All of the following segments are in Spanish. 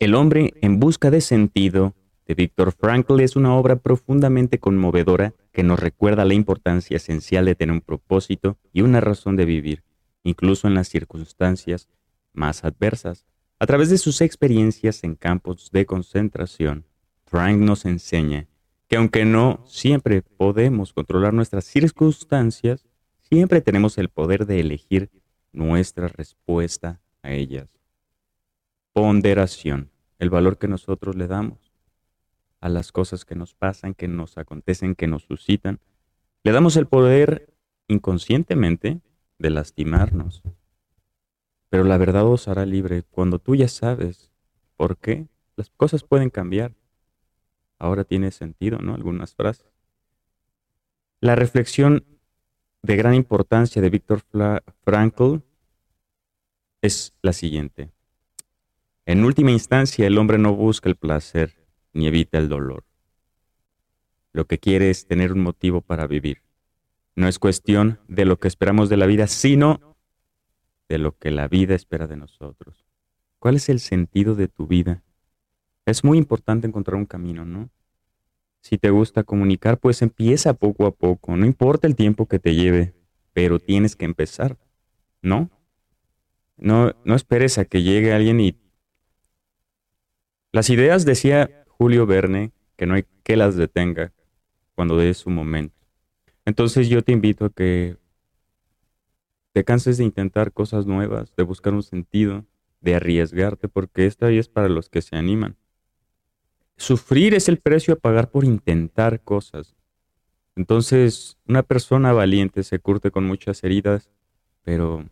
El hombre en busca de sentido de Viktor Frankl es una obra profundamente conmovedora que nos recuerda la importancia esencial de tener un propósito y una razón de vivir, incluso en las circunstancias más adversas. A través de sus experiencias en campos de concentración, Frank nos enseña que aunque no siempre podemos controlar nuestras circunstancias, siempre tenemos el poder de elegir nuestra respuesta a ellas. Ponderación, el valor que nosotros le damos a las cosas que nos pasan, que nos acontecen, que nos suscitan. Le damos el poder inconscientemente de lastimarnos, pero la verdad os hará libre cuando tú ya sabes por qué. Las cosas pueden cambiar. Ahora tiene sentido, ¿no? Algunas frases. La reflexión de gran importancia de Víctor Frankl es la siguiente. En última instancia, el hombre no busca el placer ni evita el dolor. Lo que quiere es tener un motivo para vivir. No es cuestión de lo que esperamos de la vida, sino de lo que la vida espera de nosotros. ¿Cuál es el sentido de tu vida? Es muy importante encontrar un camino, ¿no? Si te gusta comunicar, pues empieza poco a poco, no importa el tiempo que te lleve, pero tienes que empezar, ¿no? No, no esperes a que llegue alguien y... Las ideas, decía Julio Verne, que no hay que las detenga cuando dé su momento. Entonces yo te invito a que te canses de intentar cosas nuevas, de buscar un sentido, de arriesgarte, porque esta es para los que se animan. Sufrir es el precio a pagar por intentar cosas. Entonces, una persona valiente se curte con muchas heridas, pero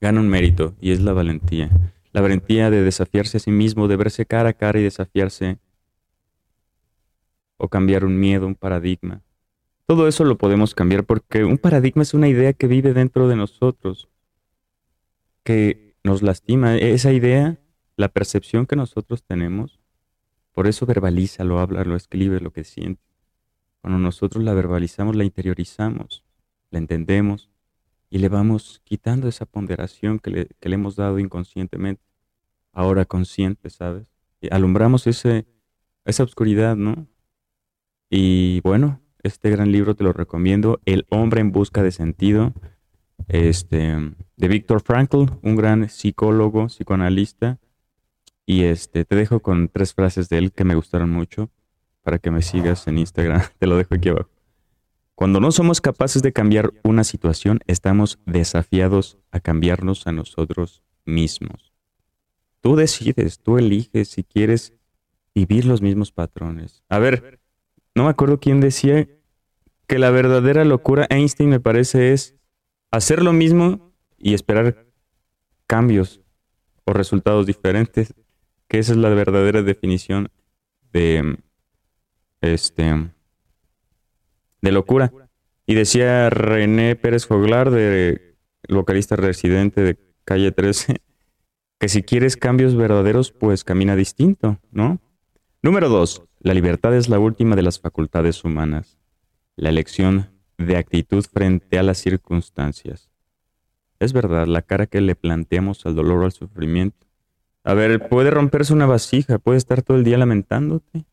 gana un mérito y es la valentía. La valentía de desafiarse a sí mismo, de verse cara a cara y desafiarse o cambiar un miedo, un paradigma. Todo eso lo podemos cambiar porque un paradigma es una idea que vive dentro de nosotros, que nos lastima. Esa idea, la percepción que nosotros tenemos, por eso verbaliza, lo habla, lo escribe, lo que siente. Cuando nosotros la verbalizamos, la interiorizamos, la entendemos y le vamos quitando esa ponderación que le, que le hemos dado inconscientemente, ahora consciente, ¿sabes? Y alumbramos ese, esa oscuridad, ¿no? Y bueno, este gran libro te lo recomiendo, El hombre en busca de sentido, este, de Víctor Frankl, un gran psicólogo, psicoanalista. Y este, te dejo con tres frases de él que me gustaron mucho para que me sigas en Instagram. Te lo dejo aquí abajo. Cuando no somos capaces de cambiar una situación, estamos desafiados a cambiarnos a nosotros mismos. Tú decides, tú eliges si quieres vivir los mismos patrones. A ver, no me acuerdo quién decía que la verdadera locura, Einstein me parece, es hacer lo mismo y esperar cambios o resultados diferentes, que esa es la verdadera definición de este de locura. Y decía René Pérez Foglar, de vocalista residente de calle 13, que si quieres cambios verdaderos, pues camina distinto, ¿no? Número dos, la libertad es la última de las facultades humanas, la elección de actitud frente a las circunstancias. Es verdad, la cara que le planteamos al dolor o al sufrimiento. A ver, puede romperse una vasija, puede estar todo el día lamentándote,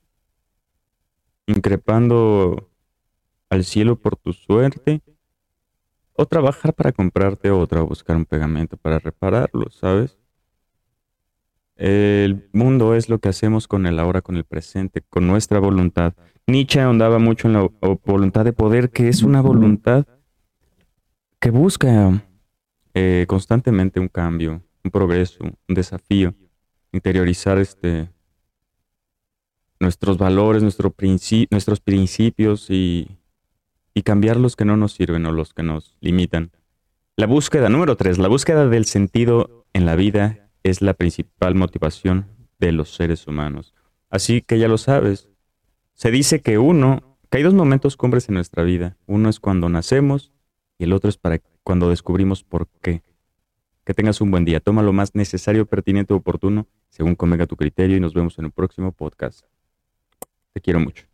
increpando al cielo por tu suerte, o trabajar para comprarte otra o buscar un pegamento para repararlo, ¿sabes? El mundo es lo que hacemos con el ahora, con el presente, con nuestra voluntad. Nietzsche ahondaba mucho en la voluntad de poder, que es una voluntad que busca eh, constantemente un cambio, un progreso, un desafío, interiorizar este, nuestros valores, nuestro nuestros principios y, y cambiar los que no nos sirven o los que nos limitan. La búsqueda, número tres, la búsqueda del sentido en la vida es la principal motivación de los seres humanos. Así que ya lo sabes. Se dice que uno, que hay dos momentos cumbres en nuestra vida. Uno es cuando nacemos y el otro es para cuando descubrimos por qué. Que tengas un buen día. Toma lo más necesario, pertinente, oportuno, según convenga tu criterio y nos vemos en un próximo podcast. Te quiero mucho.